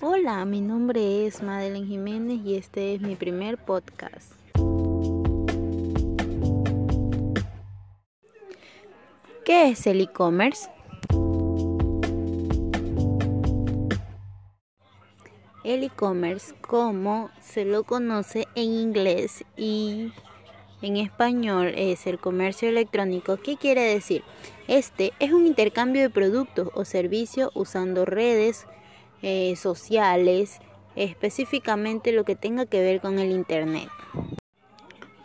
Hola, mi nombre es Madeleine Jiménez y este es mi primer podcast. ¿Qué es el e-commerce? El e-commerce, como se lo conoce en inglés y en español, es el comercio electrónico. ¿Qué quiere decir? Este es un intercambio de productos o servicios usando redes eh, sociales, específicamente lo que tenga que ver con el Internet.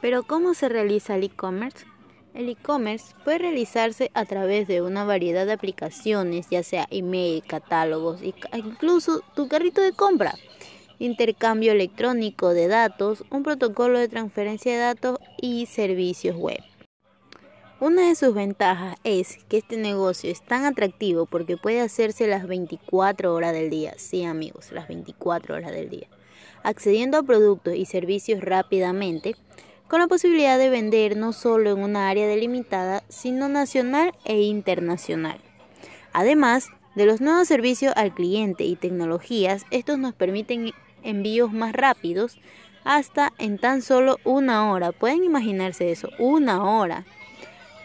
Pero ¿cómo se realiza el e-commerce? El e-commerce puede realizarse a través de una variedad de aplicaciones, ya sea email, catálogos e incluso tu carrito de compra, intercambio electrónico de datos, un protocolo de transferencia de datos y servicios web. Una de sus ventajas es que este negocio es tan atractivo porque puede hacerse las 24 horas del día. Sí, amigos, las 24 horas del día. Accediendo a productos y servicios rápidamente, con la posibilidad de vender no solo en una área delimitada, sino nacional e internacional. Además de los nuevos servicios al cliente y tecnologías, estos nos permiten envíos más rápidos hasta en tan solo una hora. Pueden imaginarse eso, una hora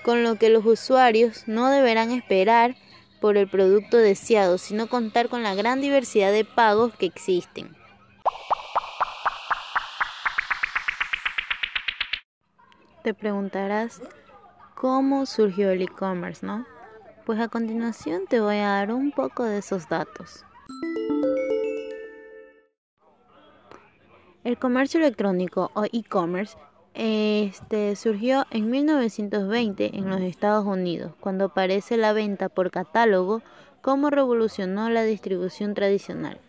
con lo que los usuarios no deberán esperar por el producto deseado, sino contar con la gran diversidad de pagos que existen. Te preguntarás cómo surgió el e-commerce, ¿no? Pues a continuación te voy a dar un poco de esos datos. El comercio electrónico o e-commerce este, surgió en 1920 en los Estados Unidos, cuando aparece la venta por catálogo como revolucionó la distribución tradicional.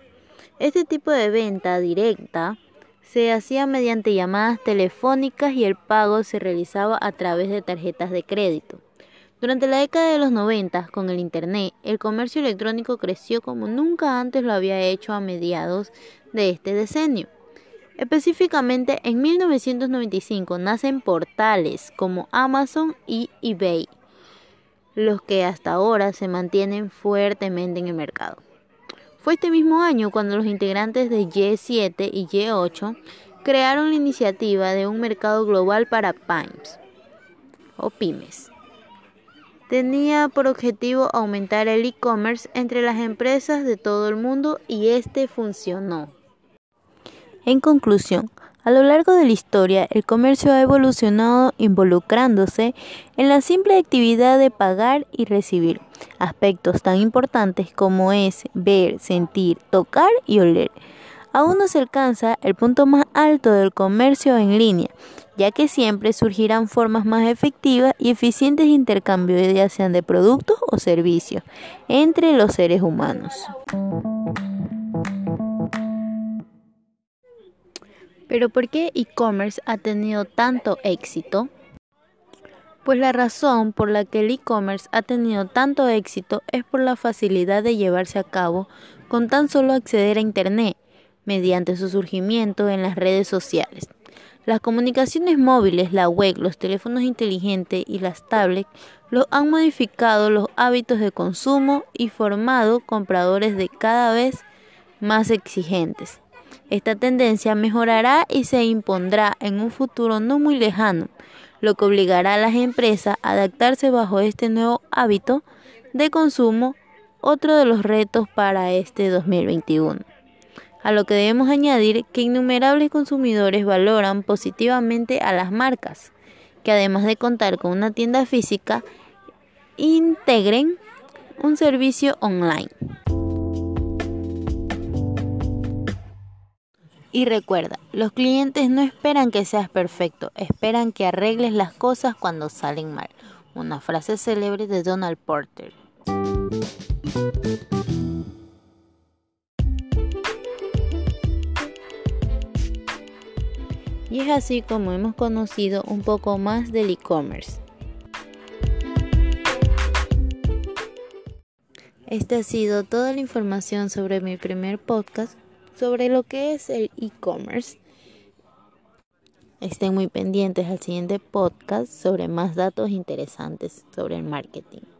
Este tipo de venta directa se hacía mediante llamadas telefónicas y el pago se realizaba a través de tarjetas de crédito. Durante la década de los 90, con el Internet, el comercio electrónico creció como nunca antes lo había hecho a mediados de este decenio. Específicamente en 1995 nacen portales como Amazon y eBay, los que hasta ahora se mantienen fuertemente en el mercado. Fue este mismo año cuando los integrantes de Y7 y Y8 crearon la iniciativa de un mercado global para PYMEs o pymes. Tenía por objetivo aumentar el e-commerce entre las empresas de todo el mundo y este funcionó. En conclusión, a lo largo de la historia, el comercio ha evolucionado involucrándose en la simple actividad de pagar y recibir, aspectos tan importantes como es ver, sentir, tocar y oler. Aún no se alcanza el punto más alto del comercio en línea, ya que siempre surgirán formas más efectivas y eficientes de intercambio, ya sean de productos o servicios, entre los seres humanos. Pero ¿por qué e-commerce ha tenido tanto éxito? Pues la razón por la que el e-commerce ha tenido tanto éxito es por la facilidad de llevarse a cabo con tan solo acceder a Internet mediante su surgimiento en las redes sociales. Las comunicaciones móviles, la web, los teléfonos inteligentes y las tablets lo han modificado los hábitos de consumo y formado compradores de cada vez más exigentes. Esta tendencia mejorará y se impondrá en un futuro no muy lejano, lo que obligará a las empresas a adaptarse bajo este nuevo hábito de consumo, otro de los retos para este 2021. A lo que debemos añadir que innumerables consumidores valoran positivamente a las marcas, que además de contar con una tienda física, integren un servicio online. Y recuerda, los clientes no esperan que seas perfecto, esperan que arregles las cosas cuando salen mal. Una frase célebre de Donald Porter. Y es así como hemos conocido un poco más del e-commerce. Esta ha sido toda la información sobre mi primer podcast sobre lo que es el e-commerce. Estén muy pendientes al siguiente podcast sobre más datos interesantes sobre el marketing.